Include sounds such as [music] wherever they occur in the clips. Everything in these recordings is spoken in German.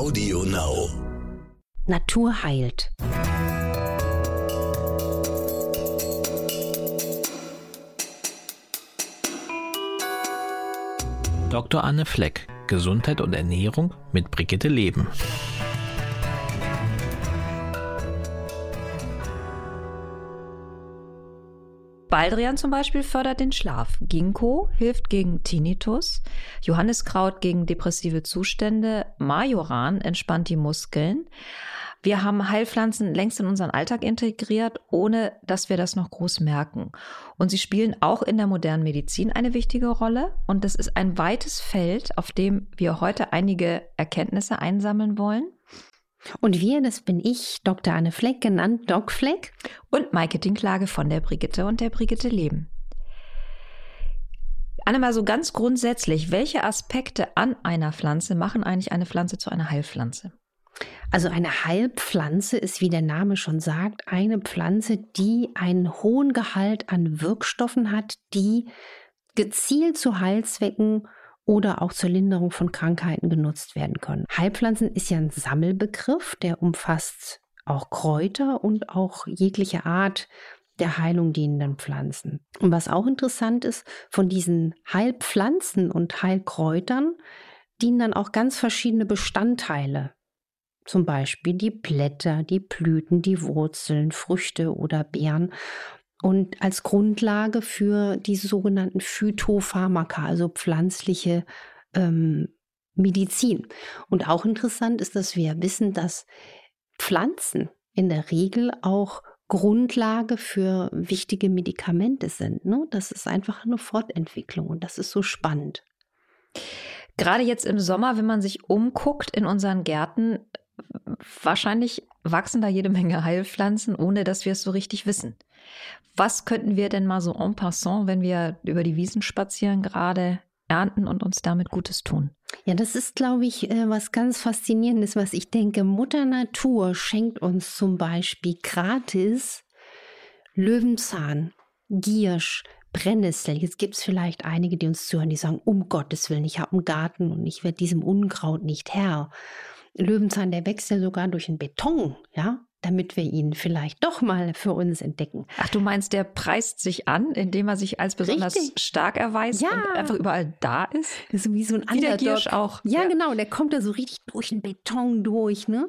Audio Now. Natur heilt. Dr. Anne Fleck, Gesundheit und Ernährung mit Brigitte Leben. Baldrian zum Beispiel fördert den Schlaf. Ginkgo hilft gegen Tinnitus. Johanniskraut gegen depressive Zustände. Majoran entspannt die Muskeln. Wir haben Heilpflanzen längst in unseren Alltag integriert, ohne dass wir das noch groß merken. Und sie spielen auch in der modernen Medizin eine wichtige Rolle. Und das ist ein weites Feld, auf dem wir heute einige Erkenntnisse einsammeln wollen. Und wir, das bin ich, Dr. Anne Fleck, genannt Doc Fleck. Und Maike Dinklage von der Brigitte und der Brigitte Leben. Anne, mal so ganz grundsätzlich, welche Aspekte an einer Pflanze machen eigentlich eine Pflanze zu einer Heilpflanze? Also eine Heilpflanze ist, wie der Name schon sagt, eine Pflanze, die einen hohen Gehalt an Wirkstoffen hat, die gezielt zu Heilzwecken oder auch zur Linderung von Krankheiten genutzt werden können. Heilpflanzen ist ja ein Sammelbegriff, der umfasst auch Kräuter und auch jegliche Art der Heilung dienenden Pflanzen. Und was auch interessant ist, von diesen Heilpflanzen und Heilkräutern dienen dann auch ganz verschiedene Bestandteile. Zum Beispiel die Blätter, die Blüten, die Wurzeln, Früchte oder Beeren und als Grundlage für diese sogenannten Phytopharmaka, also pflanzliche ähm, Medizin. Und auch interessant ist, dass wir wissen, dass Pflanzen in der Regel auch Grundlage für wichtige Medikamente sind. Ne? Das ist einfach eine Fortentwicklung und das ist so spannend. Gerade jetzt im Sommer, wenn man sich umguckt in unseren Gärten, wahrscheinlich wachsen da jede Menge Heilpflanzen, ohne dass wir es so richtig wissen. Was könnten wir denn mal so en passant, wenn wir über die Wiesen spazieren, gerade ernten und uns damit Gutes tun? Ja, das ist, glaube ich, äh, was ganz Faszinierendes, was ich denke. Mutter Natur schenkt uns zum Beispiel gratis Löwenzahn, Giersch, Brennnessel. Jetzt gibt es vielleicht einige, die uns zuhören, die sagen, um Gottes Willen, ich habe einen Garten und ich werde diesem Unkraut nicht Herr. Löwenzahn, der wächst ja sogar durch den Beton, ja, damit wir ihn vielleicht doch mal für uns entdecken. Ach, du meinst, der preist sich an, indem er sich als besonders Richtig. stark erweist ja. und einfach überall da ist? Das ist wie so ein wie Giersch auch. Ja, ja, genau, der kommt da so richtig durch den Beton durch, ne?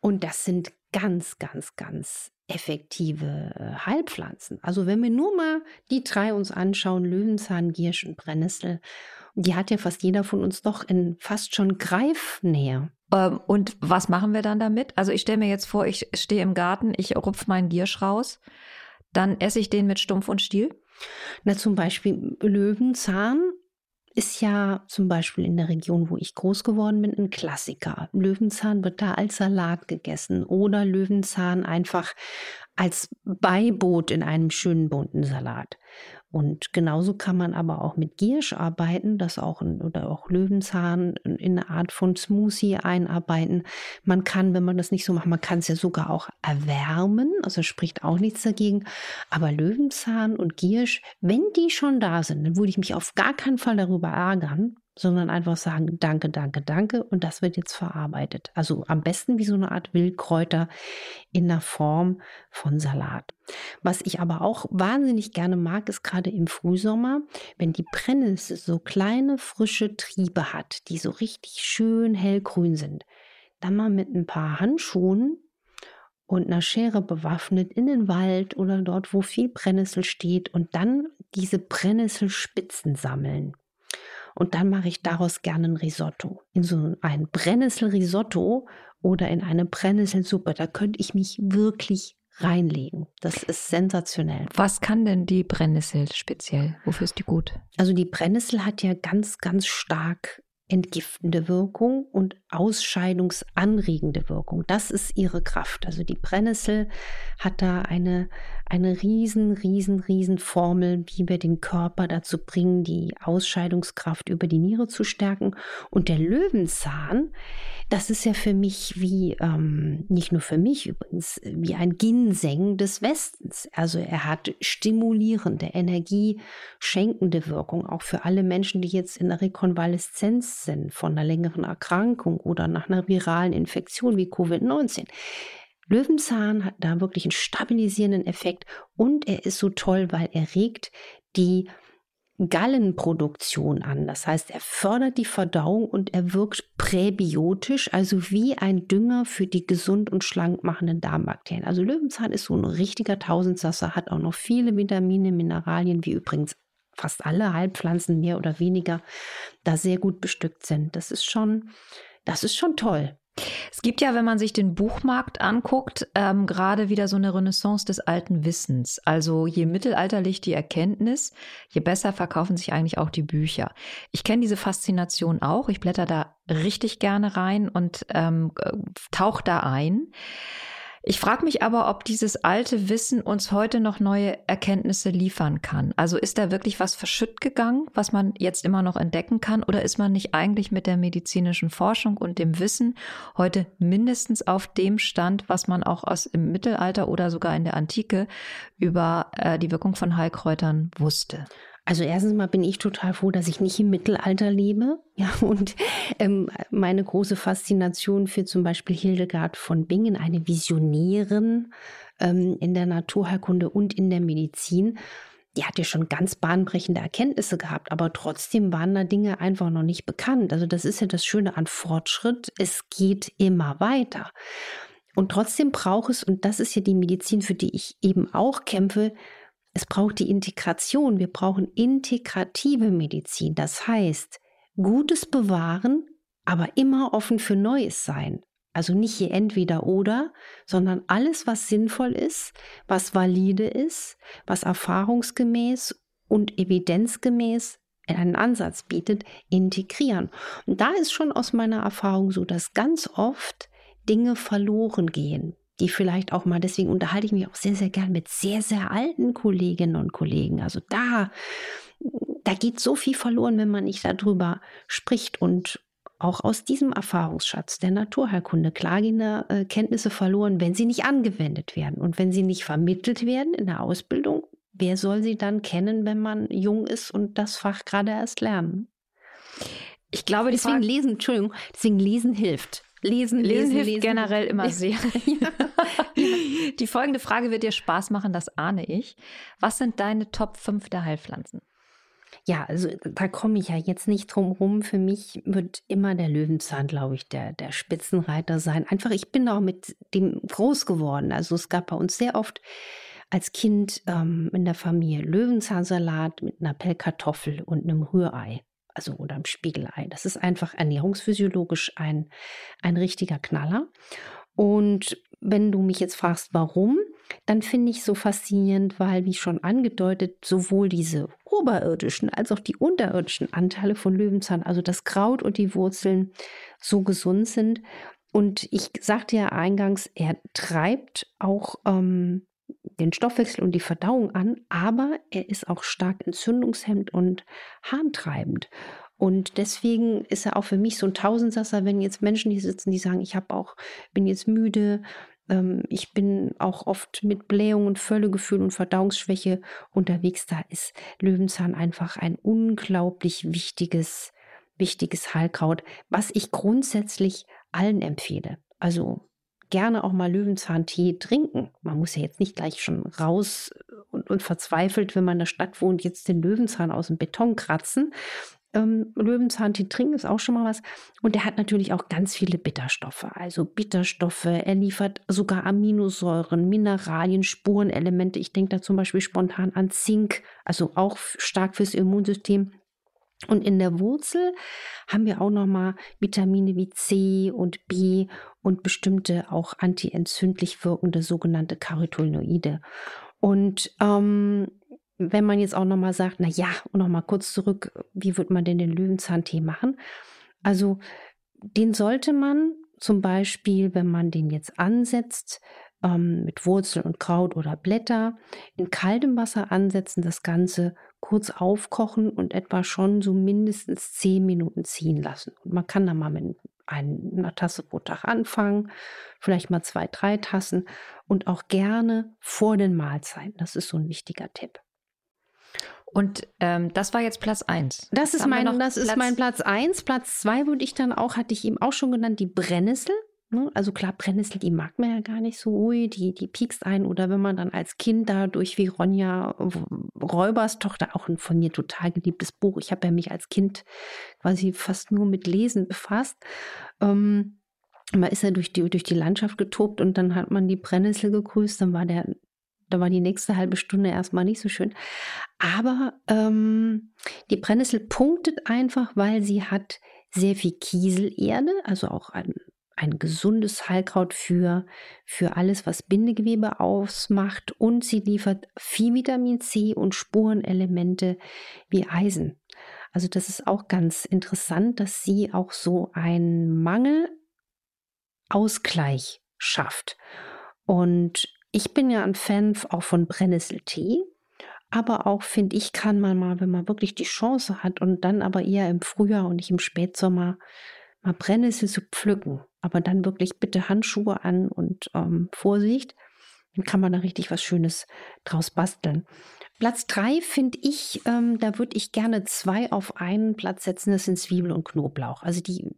Und das sind ganz, ganz, ganz effektive äh, Heilpflanzen. Also wenn wir nur mal die drei uns anschauen, Löwenzahn, Giersch und Brennnessel, die hat ja fast jeder von uns doch in fast schon Greifnähe. Ähm, und was machen wir dann damit? Also ich stelle mir jetzt vor, ich stehe im Garten, ich rupf meinen Giersch raus, dann esse ich den mit Stumpf und Stiel. Na, zum Beispiel Löwenzahn ist ja zum Beispiel in der Region, wo ich groß geworden bin, ein Klassiker. Löwenzahn wird da als Salat gegessen oder Löwenzahn einfach als Beiboot in einem schönen bunten Salat. Und genauso kann man aber auch mit Giersch arbeiten, das auch oder auch Löwenzahn in eine Art von Smoothie einarbeiten. Man kann, wenn man das nicht so macht, man kann es ja sogar auch erwärmen, also spricht auch nichts dagegen. Aber Löwenzahn und Giersch, wenn die schon da sind, dann würde ich mich auf gar keinen Fall darüber ärgern, sondern einfach sagen, danke, danke, danke und das wird jetzt verarbeitet. Also am besten wie so eine Art Wildkräuter in der Form von Salat. Was ich aber auch wahnsinnig gerne mag, ist gerade im Frühsommer, wenn die Brennnessel so kleine frische Triebe hat, die so richtig schön hellgrün sind, dann mal mit ein paar Handschuhen und einer Schere bewaffnet in den Wald oder dort, wo viel Brennnessel steht und dann diese Brennnesselspitzen sammeln. Und dann mache ich daraus gerne ein Risotto. In so ein Brennnesselrisotto oder in eine Brennnesselsuppe, da könnte ich mich wirklich reinlegen. Das ist sensationell. Was kann denn die Brennnessel speziell? Wofür ist die gut? Also die Brennnessel hat ja ganz, ganz stark entgiftende Wirkung und ausscheidungsanregende Wirkung. Das ist ihre Kraft. Also die Brennnessel hat da eine, eine riesen, riesen, riesen Formel, wie wir den Körper dazu bringen, die Ausscheidungskraft über die Niere zu stärken. Und der Löwenzahn, Das ist ja für mich wie, ähm, nicht nur für mich übrigens, wie ein Ginseng des Westens. Also er hat stimulierende, energieschenkende Wirkung, auch für alle Menschen, die jetzt in der Rekonvaleszenz sind von einer längeren Erkrankung oder nach einer viralen Infektion wie Covid-19. Löwenzahn hat da wirklich einen stabilisierenden Effekt und er ist so toll, weil er regt die Gallenproduktion an. Das heißt, er fördert die Verdauung und er wirkt präbiotisch, also wie ein Dünger für die gesund und schlank machenden Darmbakterien. Also Löwenzahn ist so ein richtiger Tausendsasser, hat auch noch viele Vitamine, Mineralien, wie übrigens fast alle Heilpflanzen mehr oder weniger da sehr gut bestückt sind. Das ist schon, das ist schon toll. Es gibt ja, wenn man sich den Buchmarkt anguckt, ähm, gerade wieder so eine Renaissance des alten Wissens. Also je mittelalterlich die Erkenntnis, je besser verkaufen sich eigentlich auch die Bücher. Ich kenne diese Faszination auch. Ich blätter da richtig gerne rein und ähm, äh, tauche da ein. Ich frage mich aber, ob dieses alte Wissen uns heute noch neue Erkenntnisse liefern kann. Also ist da wirklich was verschütt gegangen, was man jetzt immer noch entdecken kann? Oder ist man nicht eigentlich mit der medizinischen Forschung und dem Wissen heute mindestens auf dem Stand, was man auch aus im Mittelalter oder sogar in der Antike über äh, die Wirkung von Heilkräutern wusste? Also erstens mal bin ich total froh, dass ich nicht im Mittelalter lebe. Ja, und ähm, meine große Faszination für zum Beispiel Hildegard von Bingen, eine Visionärin ähm, in der Naturheilkunde und in der Medizin, die hat ja schon ganz bahnbrechende Erkenntnisse gehabt, aber trotzdem waren da Dinge einfach noch nicht bekannt. Also das ist ja das Schöne an Fortschritt. Es geht immer weiter. Und trotzdem braucht es, und das ist ja die Medizin, für die ich eben auch kämpfe, es braucht die Integration. Wir brauchen integrative Medizin. Das heißt, Gutes bewahren, aber immer offen für Neues sein. Also nicht hier entweder oder, sondern alles, was sinnvoll ist, was valide ist, was erfahrungsgemäß und evidenzgemäß einen Ansatz bietet, integrieren. Und da ist schon aus meiner Erfahrung so, dass ganz oft Dinge verloren gehen die vielleicht auch mal, deswegen unterhalte ich mich auch sehr, sehr gern mit sehr, sehr alten Kolleginnen und Kollegen. Also da, da geht so viel verloren, wenn man nicht darüber spricht und auch aus diesem Erfahrungsschatz der Naturheilkunde klar gehen äh, Kenntnisse verloren, wenn sie nicht angewendet werden und wenn sie nicht vermittelt werden in der Ausbildung. Wer soll sie dann kennen, wenn man jung ist und das Fach gerade erst lernen? Ich glaube, deswegen lesen, Entschuldigung, deswegen lesen hilft. Lesen, lesen, lesen hilft lesen. generell immer sehr. [laughs] ja. [laughs] Die folgende Frage wird dir Spaß machen, das ahne ich. Was sind deine Top 5 der Heilpflanzen? Ja, also da komme ich ja jetzt nicht drum rum. Für mich wird immer der Löwenzahn, glaube ich, der, der Spitzenreiter sein. Einfach, ich bin auch mit dem groß geworden. Also es gab bei uns sehr oft als Kind ähm, in der Familie Löwenzahnsalat mit einer Pellkartoffel und einem Rührei also oder im Spiegelei. Das ist einfach ernährungsphysiologisch ein, ein richtiger Knaller. Und wenn du mich jetzt fragst, warum, dann finde ich so faszinierend, weil, wie schon angedeutet, sowohl diese oberirdischen als auch die unterirdischen Anteile von Löwenzahn, also das Kraut und die Wurzeln, so gesund sind. Und ich sagte ja eingangs, er treibt auch ähm, den Stoffwechsel und die Verdauung an, aber er ist auch stark entzündungshemmend und harntreibend. Und deswegen ist er auch für mich so ein Tausendsasser, wenn jetzt Menschen hier sitzen, die sagen, ich habe auch, bin jetzt müde, ähm, ich bin auch oft mit Blähung und Völlegefühl und Verdauungsschwäche unterwegs. Da ist Löwenzahn einfach ein unglaublich wichtiges, wichtiges Heilkraut, was ich grundsätzlich allen empfehle. Also gerne auch mal Löwenzahntee trinken. Man muss ja jetzt nicht gleich schon raus und, und verzweifelt, wenn man in der Stadt wohnt, jetzt den Löwenzahn aus dem Beton kratzen. Ähm, Löwenzahntee trinken ist auch schon mal was. Und der hat natürlich auch ganz viele Bitterstoffe. Also Bitterstoffe, er liefert sogar Aminosäuren, Mineralien, Spurenelemente. Ich denke da zum Beispiel spontan an Zink, also auch stark fürs Immunsystem. Und in der Wurzel haben wir auch nochmal Vitamine wie C und B und bestimmte auch antientzündlich wirkende sogenannte Carotinoide. Und ähm, wenn man jetzt auch nochmal sagt, na ja, und nochmal kurz zurück, wie wird man denn den Löwenzahntee machen? Also den sollte man zum Beispiel, wenn man den jetzt ansetzt, ähm, mit Wurzel und Kraut oder Blätter, in kaltem Wasser ansetzen, das Ganze kurz aufkochen und etwa schon so mindestens zehn Minuten ziehen lassen. Und man kann da mal mit einer Tasse pro Tag anfangen, vielleicht mal zwei, drei Tassen und auch gerne vor den Mahlzeiten. Das ist so ein wichtiger Tipp. Und ähm, das war jetzt Platz 1. Das, ist mein, das ist mein Platz 1. Platz 2 würde ich dann auch, hatte ich eben auch schon genannt, die Brennnessel. Ne? Also klar, Brennnessel, die mag man ja gar nicht so, ui, die, die piekst ein. Oder wenn man dann als Kind dadurch wie Ronja Räubers Tochter, auch ein von mir total geliebtes Buch. Ich habe ja mich als Kind quasi fast nur mit Lesen befasst. Ähm, man ist ja durch die, durch die Landschaft getobt und dann hat man die Brennnessel gegrüßt, dann war der, da war die nächste halbe Stunde erstmal nicht so schön. Aber ähm, die Brennnessel punktet einfach, weil sie hat sehr viel Kieselerde, also auch ein ein gesundes Heilkraut für, für alles, was Bindegewebe ausmacht. Und sie liefert viel Vitamin C und Spurenelemente wie Eisen. Also das ist auch ganz interessant, dass sie auch so einen Mangelausgleich schafft. Und ich bin ja ein Fan auch von Brennnesseltee. Aber auch, finde ich, kann man mal, wenn man wirklich die Chance hat und dann aber eher im Frühjahr und nicht im Spätsommer, mal Brennnessel zu pflücken aber dann wirklich bitte Handschuhe an und ähm, Vorsicht. Dann kann man da richtig was Schönes draus basteln. Platz drei finde ich, ähm, da würde ich gerne zwei auf einen Platz setzen. Das sind Zwiebel und Knoblauch. Also die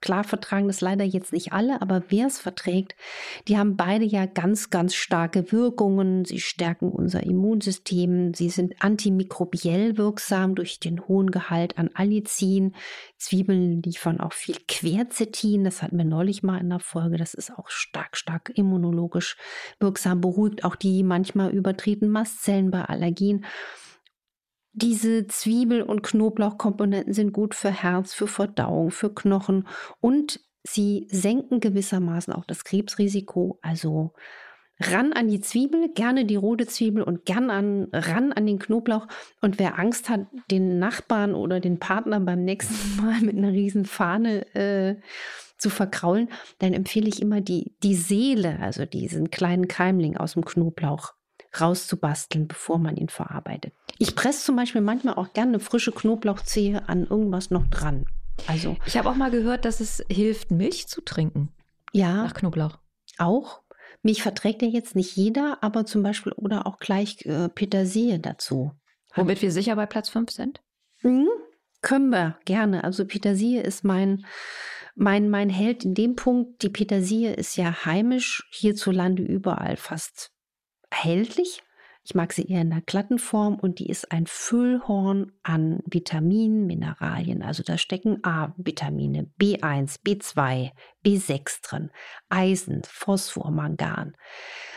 Klar vertragen das leider jetzt nicht alle, aber wer es verträgt, die haben beide ja ganz, ganz starke Wirkungen. Sie stärken unser Immunsystem. Sie sind antimikrobiell wirksam durch den hohen Gehalt an Allicin. Zwiebeln liefern auch viel Quercetin. Das hatten wir neulich mal in der Folge. Das ist auch stark, stark immunologisch wirksam, beruhigt auch die manchmal übertretenen Mastzellen bei Allergien. Diese Zwiebel- und Knoblauchkomponenten sind gut für Herz, für Verdauung, für Knochen und sie senken gewissermaßen auch das Krebsrisiko. Also ran an die Zwiebel, gerne die rote Zwiebel und gern an, ran an den Knoblauch. Und wer Angst hat, den Nachbarn oder den Partner beim nächsten [laughs] Mal mit einer riesen Fahne äh, zu verkraulen, dann empfehle ich immer die, die Seele, also diesen kleinen Keimling aus dem Knoblauch rauszubasteln, bevor man ihn verarbeitet. Ich presse zum Beispiel manchmal auch gerne eine frische Knoblauchzehe an irgendwas noch dran. Also ich habe auch mal gehört, dass es hilft, Milch zu trinken. Ja. Nach Knoblauch. Auch. Milch verträgt ja jetzt nicht jeder, aber zum Beispiel oder auch gleich äh, Petersilie dazu. Womit wir sicher bei Platz 5 sind? Mhm. Können wir gerne. Also Petersilie ist mein, mein, mein Held in dem Punkt. Die Petersilie ist ja heimisch hierzulande überall fast erhältlich. Ich mag sie eher in der glatten Form und die ist ein Füllhorn an Vitaminen, Mineralien. Also da stecken A-Vitamine, B1, B2, B6 drin, Eisen, Phosphor, Mangan.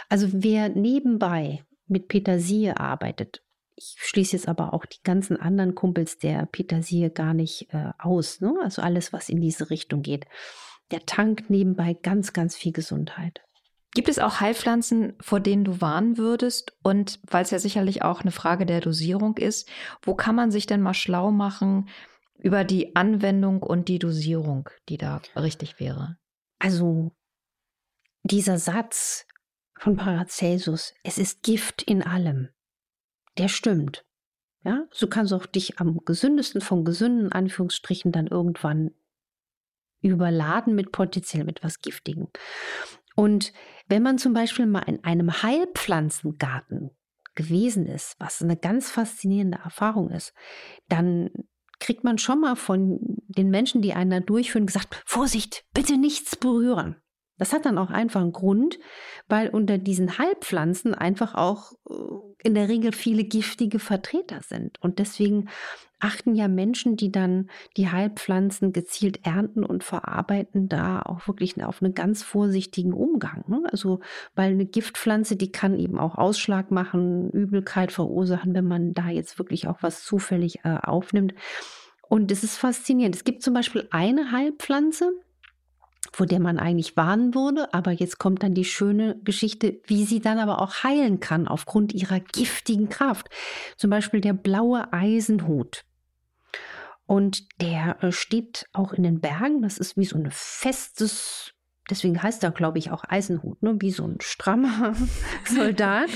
Also wer nebenbei mit Petersilie arbeitet, ich schließe jetzt aber auch die ganzen anderen Kumpels der Petersilie gar nicht äh, aus. Ne? Also alles, was in diese Richtung geht. Der tankt nebenbei ganz, ganz viel Gesundheit. Gibt es auch Heilpflanzen, vor denen du warnen würdest? Und weil es ja sicherlich auch eine Frage der Dosierung ist, wo kann man sich denn mal schlau machen über die Anwendung und die Dosierung, die da richtig wäre? Also dieser Satz von Paracelsus, es ist Gift in allem, der stimmt. Ja, so kannst du auch dich am gesündesten von gesunden Anführungsstrichen dann irgendwann überladen mit potenziell etwas Giftigem. Und wenn man zum Beispiel mal in einem Heilpflanzengarten gewesen ist, was eine ganz faszinierende Erfahrung ist, dann kriegt man schon mal von den Menschen, die einen da durchführen, gesagt, Vorsicht, bitte nichts berühren. Das hat dann auch einfach einen Grund, weil unter diesen Heilpflanzen einfach auch äh, in der Regel viele giftige Vertreter sind. Und deswegen achten ja Menschen, die dann die Heilpflanzen gezielt ernten und verarbeiten, da auch wirklich auf einen ganz vorsichtigen Umgang. Ne? Also, weil eine Giftpflanze, die kann eben auch Ausschlag machen, Übelkeit verursachen, wenn man da jetzt wirklich auch was zufällig äh, aufnimmt. Und das ist faszinierend. Es gibt zum Beispiel eine Heilpflanze, vor der man eigentlich warnen würde. Aber jetzt kommt dann die schöne Geschichte, wie sie dann aber auch heilen kann aufgrund ihrer giftigen Kraft. Zum Beispiel der blaue Eisenhut. Und der äh, steht auch in den Bergen. Das ist wie so ein festes, deswegen heißt er, glaube ich, auch Eisenhut, ne? wie so ein strammer [laughs] Soldat.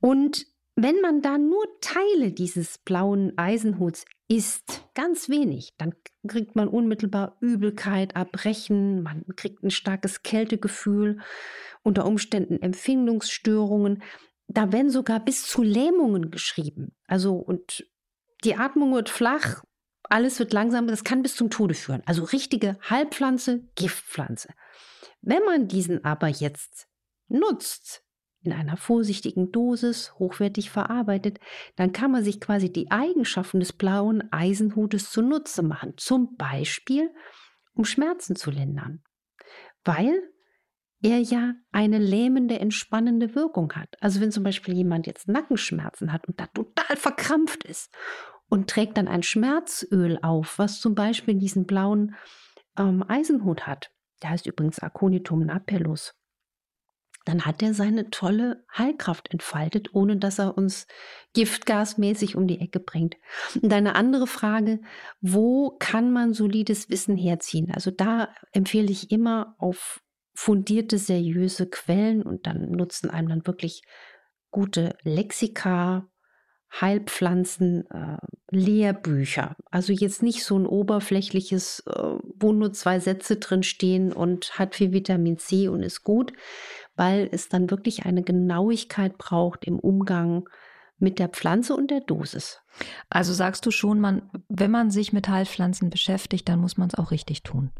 Und wenn man da nur Teile dieses blauen Eisenhuts isst, ganz wenig, dann kriegt man unmittelbar Übelkeit, Erbrechen, man kriegt ein starkes Kältegefühl, unter Umständen Empfindungsstörungen. Da werden sogar bis zu Lähmungen geschrieben. Also und die Atmung wird flach, alles wird langsam, das kann bis zum Tode führen. Also richtige Heilpflanze, Giftpflanze. Wenn man diesen aber jetzt nutzt, in einer vorsichtigen Dosis, hochwertig verarbeitet, dann kann man sich quasi die Eigenschaften des blauen Eisenhutes zunutze machen. Zum Beispiel, um Schmerzen zu lindern. Weil er ja eine lähmende, entspannende Wirkung hat. Also wenn zum Beispiel jemand jetzt Nackenschmerzen hat und da total verkrampft ist und trägt dann ein Schmerzöl auf, was zum Beispiel diesen blauen ähm, Eisenhut hat, der heißt übrigens Aconitum napellus, dann hat er seine tolle Heilkraft entfaltet, ohne dass er uns giftgasmäßig um die Ecke bringt. Und eine andere Frage, wo kann man solides Wissen herziehen? Also da empfehle ich immer auf fundierte, seriöse Quellen und dann nutzen einem dann wirklich gute Lexika, Heilpflanzen, äh, Lehrbücher. Also jetzt nicht so ein oberflächliches, äh, wo nur zwei Sätze drin stehen und hat viel Vitamin C und ist gut, weil es dann wirklich eine Genauigkeit braucht im Umgang mit der Pflanze und der Dosis. Also sagst du schon, man, wenn man sich mit Heilpflanzen beschäftigt, dann muss man es auch richtig tun.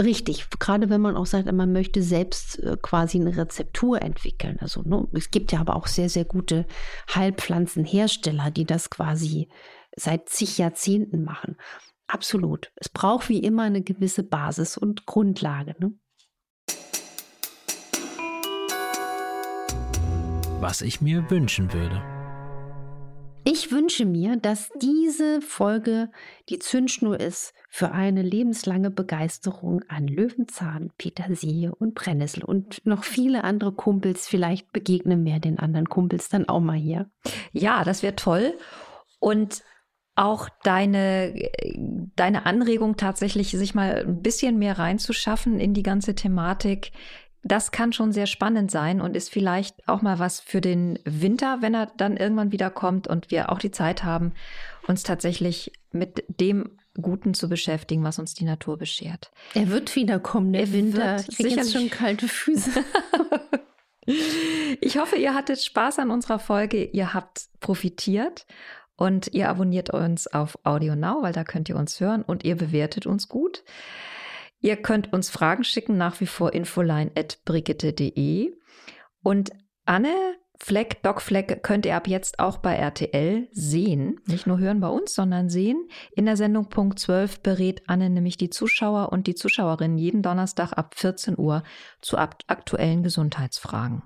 Richtig, gerade wenn man auch sagt, man möchte selbst äh, quasi eine Rezeptur entwickeln. Also ne, es gibt ja aber auch sehr, sehr gute Heilpflanzenhersteller, die das quasi seit zig Jahrzehnten machen. Absolut. Es braucht wie immer eine gewisse Basis und Grundlage. Ne? Was ich mir wünschen würde. Ich wünsche mir, dass diese Folge die Zündschnur ist für eine lebenslange Begeisterung an Löwenzahn, Petersilie und Brennnessel und noch viele andere Kumpels. Vielleicht begegnen wir den anderen Kumpels dann auch mal hier. Ja, das wäre toll. Und auch deine, deine Anregung tatsächlich, sich mal ein bisschen mehr reinzuschaffen in die ganze Thematik, das kann schon sehr spannend sein und ist vielleicht auch mal was für den Winter, wenn er dann irgendwann wieder kommt und wir auch die Zeit haben, uns tatsächlich mit dem Guten zu beschäftigen, was uns die Natur beschert. Er wird wiederkommen, der er Winter. Ich kriege jetzt schon kalte Füße. [laughs] [laughs] ich hoffe, ihr hattet Spaß an unserer Folge, ihr habt profitiert und ihr abonniert uns auf Audio Now, weil da könnt ihr uns hören und ihr bewertet uns gut. Ihr könnt uns Fragen schicken, nach wie vor infoline.brigitte.de. Und Anne Fleck, Doc Fleck könnt ihr ab jetzt auch bei RTL sehen. Nicht nur hören bei uns, sondern sehen. In der Sendung Punkt 12 berät Anne nämlich die Zuschauer und die Zuschauerinnen jeden Donnerstag ab 14 Uhr zu aktuellen Gesundheitsfragen.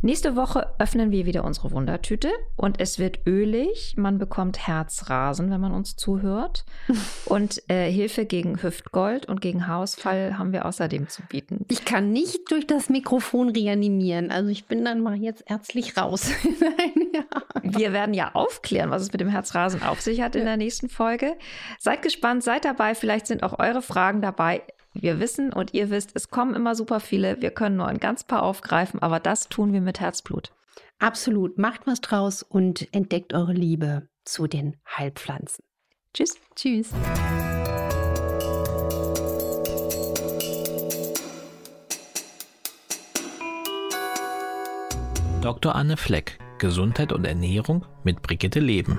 Nächste Woche öffnen wir wieder unsere Wundertüte und es wird ölig. Man bekommt Herzrasen, wenn man uns zuhört. [laughs] Und äh, Hilfe gegen Hüftgold und gegen Haarausfall haben wir außerdem zu bieten. Ich kann nicht durch das Mikrofon reanimieren. Also ich bin dann mal jetzt ärztlich raus. [laughs] wir werden ja aufklären, was es mit dem Herzrasen auf sich hat in der nächsten Folge. Seid gespannt, seid dabei. Vielleicht sind auch eure Fragen dabei. Wir wissen und ihr wisst, es kommen immer super viele. Wir können nur ein ganz paar aufgreifen, aber das tun wir mit Herzblut. Absolut. Macht was draus und entdeckt eure Liebe zu den Heilpflanzen. Tschüss. Tschüss. Dr. Anne Fleck, Gesundheit und Ernährung mit Brigitte Leben.